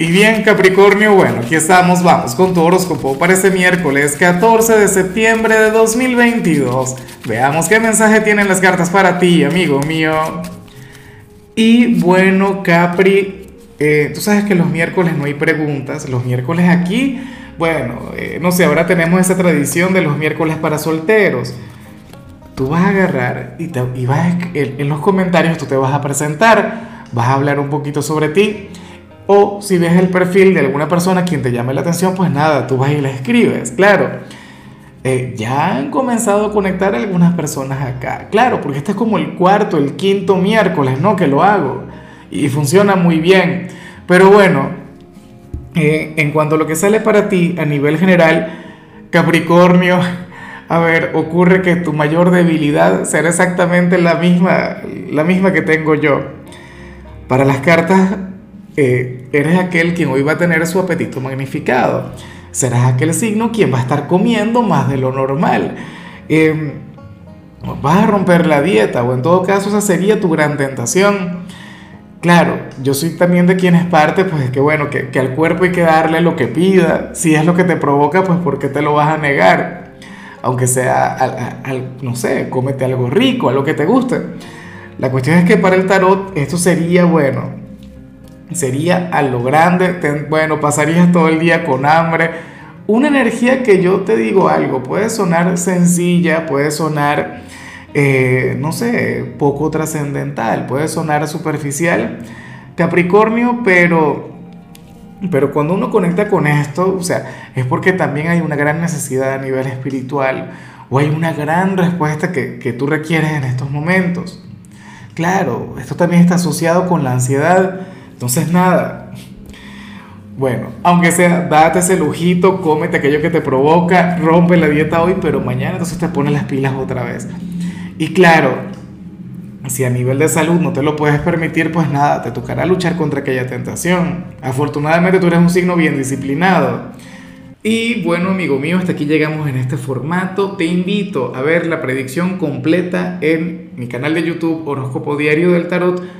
Y bien, Capricornio, bueno, aquí estamos, vamos con tu horóscopo para este miércoles 14 de septiembre de 2022. Veamos qué mensaje tienen las cartas para ti, amigo mío. Y bueno, Capri, eh, tú sabes que los miércoles no hay preguntas, los miércoles aquí, bueno, eh, no sé, ahora tenemos esa tradición de los miércoles para solteros. Tú vas a agarrar y, te, vas en los comentarios tú te vas a presentar, vas a hablar un poquito sobre ti o si ves el perfil de alguna persona quien te llame la atención, pues nada, tú vas y le escribes, claro. Eh, ya han comenzado a conectar algunas personas acá, claro, porque este es como el cuarto, el quinto miércoles, ¿no? Que lo hago y funciona muy bien. Pero bueno, eh, en cuanto a lo que sale para ti a nivel general, Capricornio, a ver, ocurre que tu mayor debilidad será exactamente la misma, la misma que tengo yo. Para las cartas eh, eres aquel quien hoy va a tener su apetito magnificado. Serás aquel signo quien va a estar comiendo más de lo normal. Eh, vas a romper la dieta o en todo caso esa sería tu gran tentación. Claro, yo soy también de quien es parte, pues que bueno, que, al cuerpo hay que darle lo que pida. Si es lo que te provoca, pues ¿por qué te lo vas a negar? Aunque sea, al, no sé, cómete algo rico, algo que te guste. La cuestión es que para el tarot esto sería, bueno, sería a lo grande, bueno, pasarías todo el día con hambre. Una energía que yo te digo algo, puede sonar sencilla, puede sonar, eh, no sé, poco trascendental, puede sonar superficial, Capricornio, pero, pero cuando uno conecta con esto, o sea, es porque también hay una gran necesidad a nivel espiritual o hay una gran respuesta que, que tú requieres en estos momentos. Claro, esto también está asociado con la ansiedad entonces, nada. Bueno, aunque sea, date ese lujito, cómete aquello que te provoca, rompe la dieta hoy, pero mañana entonces te pones las pilas otra vez. Y claro, si a nivel de salud no te lo puedes permitir, pues nada, te tocará luchar contra aquella tentación. Afortunadamente tú eres un signo bien disciplinado. Y bueno, amigo mío, hasta aquí llegamos en este formato. Te invito a ver la predicción completa en mi canal de YouTube Horóscopo Diario del Tarot